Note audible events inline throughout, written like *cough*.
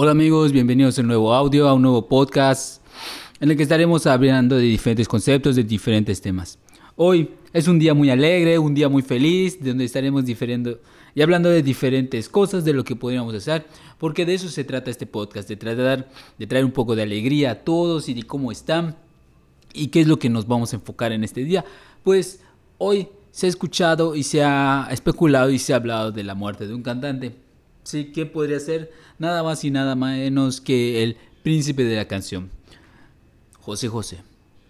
Hola amigos, bienvenidos a un nuevo audio, a un nuevo podcast en el que estaremos hablando de diferentes conceptos, de diferentes temas. Hoy es un día muy alegre, un día muy feliz, donde estaremos diferendo y hablando de diferentes cosas, de lo que podríamos hacer, porque de eso se trata este podcast, de tratar de traer un poco de alegría a todos y de cómo están y qué es lo que nos vamos a enfocar en este día. Pues hoy se ha escuchado y se ha especulado y se ha hablado de la muerte de un cantante Sí, ¿qué podría ser? Nada más y nada menos que el príncipe de la canción, José José.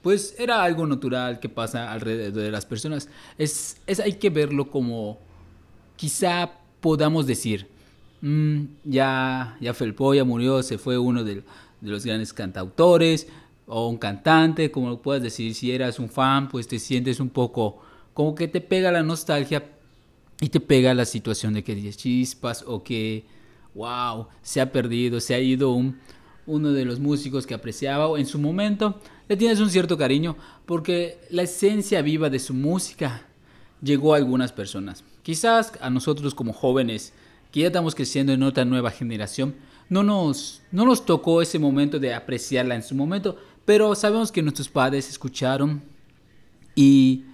Pues era algo natural que pasa alrededor de las personas. Es, es hay que verlo como quizá podamos decir, mm, ya, ya Felpo ya murió, se fue uno de, de los grandes cantautores o un cantante, como lo puedas decir, si eras un fan, pues te sientes un poco como que te pega la nostalgia, y te pega la situación de que dices chispas o que, wow, se ha perdido, se ha ido un, uno de los músicos que apreciaba o en su momento le tienes un cierto cariño porque la esencia viva de su música llegó a algunas personas. Quizás a nosotros como jóvenes que ya estamos creciendo en otra nueva generación, no nos, no nos tocó ese momento de apreciarla en su momento, pero sabemos que nuestros padres escucharon y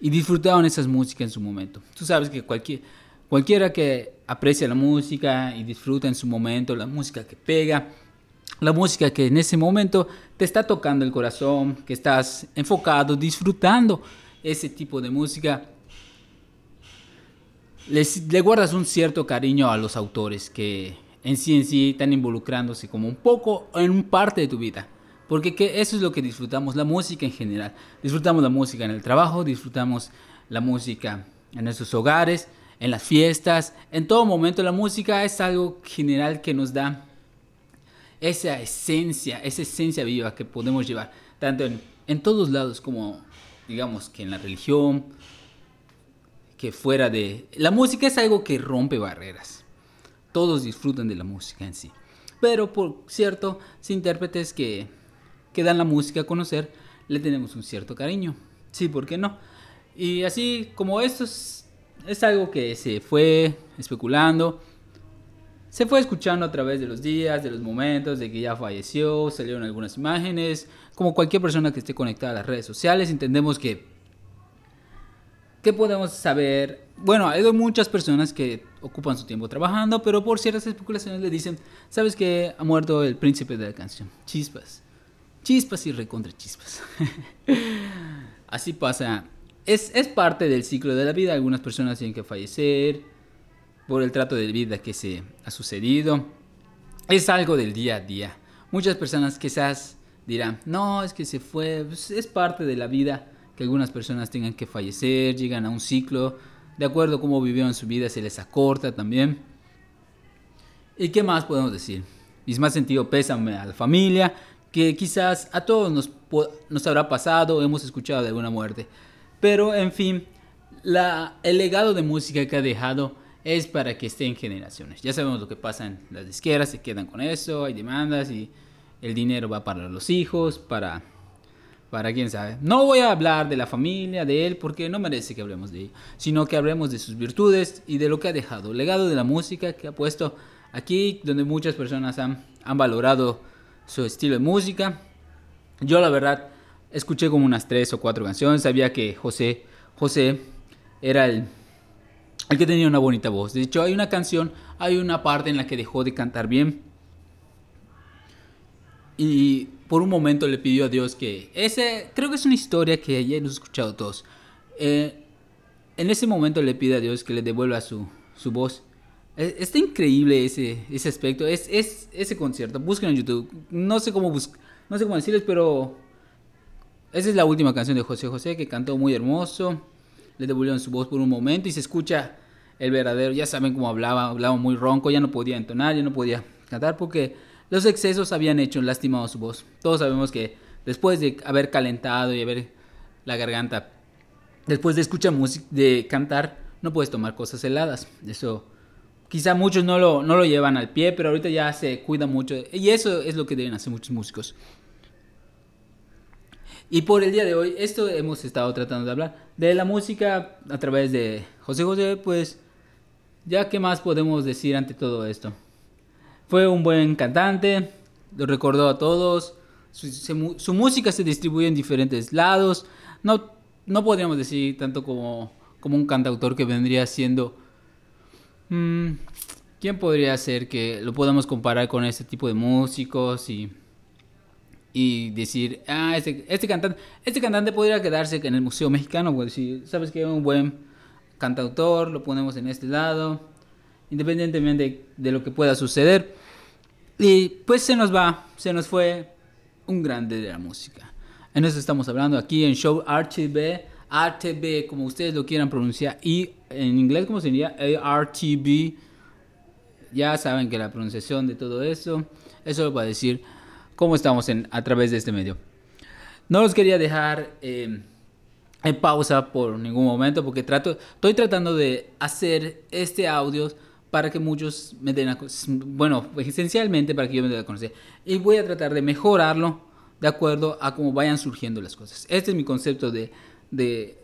y disfrutaban esas músicas en su momento. Tú sabes que cualquier, cualquiera que aprecia la música y disfruta en su momento, la música que pega, la música que en ese momento te está tocando el corazón, que estás enfocado, disfrutando ese tipo de música, le guardas un cierto cariño a los autores que en sí en sí están involucrándose como un poco en parte de tu vida. Porque eso es lo que disfrutamos, la música en general. Disfrutamos la música en el trabajo, disfrutamos la música en nuestros hogares, en las fiestas, en todo momento. La música es algo general que nos da esa esencia, esa esencia viva que podemos llevar, tanto en, en todos lados como, digamos, que en la religión, que fuera de... La música es algo que rompe barreras. Todos disfrutan de la música en sí. Pero por cierto, si intérpretes que que dan la música a conocer, le tenemos un cierto cariño. Sí, ¿por qué no? Y así como esto es, algo que se fue especulando, se fue escuchando a través de los días, de los momentos, de que ya falleció, salieron algunas imágenes. Como cualquier persona que esté conectada a las redes sociales, entendemos que... ¿Qué podemos saber? Bueno, hay muchas personas que ocupan su tiempo trabajando, pero por ciertas especulaciones le dicen, ¿sabes que ha muerto el príncipe de la canción? Chispas. Chispas y recontra chispas. *laughs* Así pasa. Es, es parte del ciclo de la vida. Algunas personas tienen que fallecer por el trato de vida que se ha sucedido. Es algo del día a día. Muchas personas quizás dirán, no, es que se fue. Pues, es parte de la vida que algunas personas tengan que fallecer, llegan a un ciclo. De acuerdo a cómo vivieron su vida, se les acorta también. ¿Y qué más podemos decir? Mis más sentido pésame a la familia que quizás a todos nos, nos habrá pasado, hemos escuchado de alguna muerte. Pero, en fin, la, el legado de música que ha dejado es para que esté en generaciones. Ya sabemos lo que pasa en las disqueras, se quedan con eso, hay demandas y el dinero va para los hijos, para, para quién sabe. No voy a hablar de la familia, de él, porque no merece que hablemos de él, sino que hablemos de sus virtudes y de lo que ha dejado. Legado de la música que ha puesto aquí, donde muchas personas han, han valorado su estilo de música. Yo la verdad escuché como unas tres o cuatro canciones, sabía que José, José era el, el que tenía una bonita voz. De hecho, hay una canción, hay una parte en la que dejó de cantar bien. Y por un momento le pidió a Dios que... Ese, creo que es una historia que ya hemos escuchado todos. Eh, en ese momento le pide a Dios que le devuelva su, su voz. Está increíble ese, ese aspecto, es, es, ese concierto. Busquen en YouTube. No sé cómo no sé cómo decirles, pero esa es la última canción de José José que cantó muy hermoso. Le devolvieron su voz por un momento y se escucha el verdadero. Ya saben cómo hablaba, hablaba muy ronco, ya no podía entonar, ya no podía cantar porque los excesos habían hecho lastimado su voz. Todos sabemos que después de haber calentado y haber la garganta, después de escuchar música, de cantar, no puedes tomar cosas heladas. Eso Quizá muchos no lo, no lo llevan al pie, pero ahorita ya se cuida mucho. Y eso es lo que deben hacer muchos músicos. Y por el día de hoy, esto hemos estado tratando de hablar. De la música a través de José José, pues, ya qué más podemos decir ante todo esto. Fue un buen cantante, lo recordó a todos. Su, música se distribuye en diferentes lados. No, no podríamos decir tanto como, como un cantautor que vendría siendo... Mm, ¿Quién podría ser que lo podamos comparar con este tipo de músicos y, y decir, ah, este, este, cantante, este cantante podría quedarse en el Museo Mexicano? Pues si sabes que es un buen cantautor, lo ponemos en este lado, independientemente de, lo que pueda suceder. Y pues se nos va, se nos fue un grande de la música. En eso estamos hablando aquí en Show RTB, RTB, como ustedes lo quieran pronunciar, y en inglés, ¿cómo sería? ARTB ya saben que la pronunciación de todo eso, eso lo va a decir cómo estamos en, a través de este medio. No los quería dejar em, en pausa por ningún momento porque trato, estoy tratando de hacer este audio para que muchos me den a, bueno, esencialmente para que yo me dé a conocer. Y voy a tratar de mejorarlo de acuerdo a cómo vayan surgiendo las cosas. Este es mi concepto de, de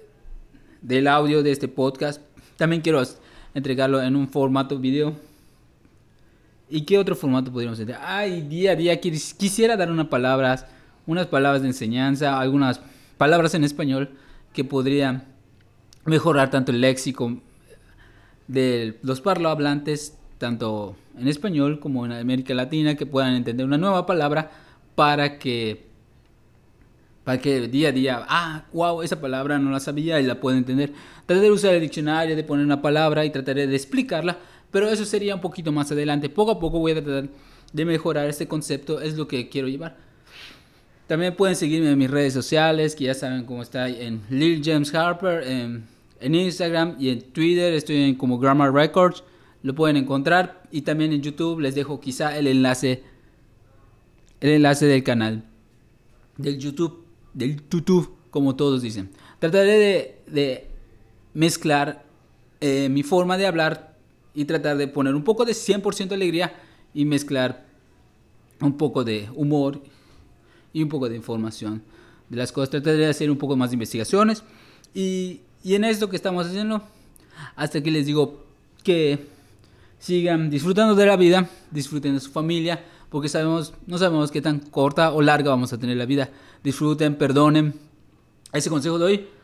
del audio de este podcast. También quiero entregarlo en un formato video ¿Y qué otro formato podríamos tener? Ay, día a día quisiera dar unas palabras, unas palabras de enseñanza, algunas palabras en español que podrían mejorar tanto el léxico de los parlohablantes, tanto en español como en América Latina, que puedan entender una nueva palabra para que para que día a día, ah, wow, esa palabra no la sabía y la puedo entender. Trataré de usar el diccionario, de poner una palabra y trataré de explicarla pero eso sería un poquito más adelante. Poco a poco voy a tratar de mejorar este concepto, es lo que quiero llevar. También pueden seguirme en mis redes sociales, que ya saben cómo está en Lil James Harper, en, Instagram y en Twitter estoy en como Grammar Records, lo pueden encontrar y también en YouTube les dejo quizá el enlace el enlace del canal del YouTube, del YouTube, como todos dicen. Trataré de, mezclar eh, mi forma de hablar y tratar de poner un poco de 100% alegría y mezclar un poco de humor y un poco de información de las cosas. Trataré de hacer un poco más de investigaciones y, y en esto que estamos haciendo, hasta aquí les digo que sigan disfrutando de la vida, disfruten de su familia, porque sabemos, no sabemos qué tan corta o larga vamos a tener la vida. Disfruten, perdonen. Ese consejo de hoy